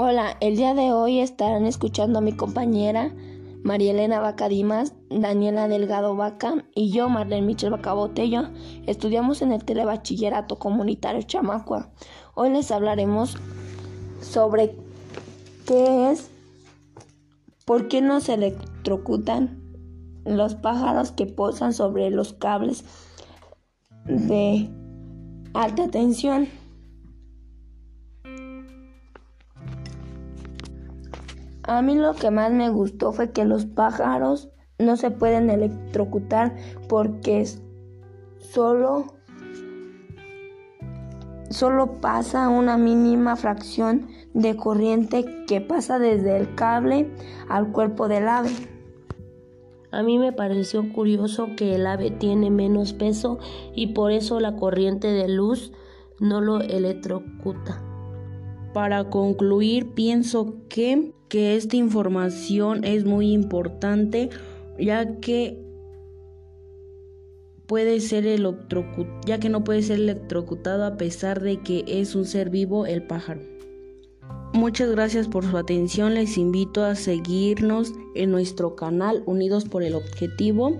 Hola, el día de hoy estarán escuchando a mi compañera María Elena Vaca Dimas, Daniela Delgado Vaca y yo, Marlene Michel Vaca Botello, estudiamos en el Telebachillerato Comunitario Chamacua. Hoy les hablaremos sobre qué es, por qué no se electrocutan los pájaros que posan sobre los cables de alta tensión. A mí lo que más me gustó fue que los pájaros no se pueden electrocutar porque solo solo pasa una mínima fracción de corriente que pasa desde el cable al cuerpo del ave. A mí me pareció curioso que el ave tiene menos peso y por eso la corriente de luz no lo electrocuta. Para concluir, pienso que, que esta información es muy importante ya que puede ser ya que no puede ser electrocutado a pesar de que es un ser vivo el pájaro. Muchas gracias por su atención. Les invito a seguirnos en nuestro canal Unidos por el Objetivo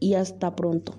y hasta pronto.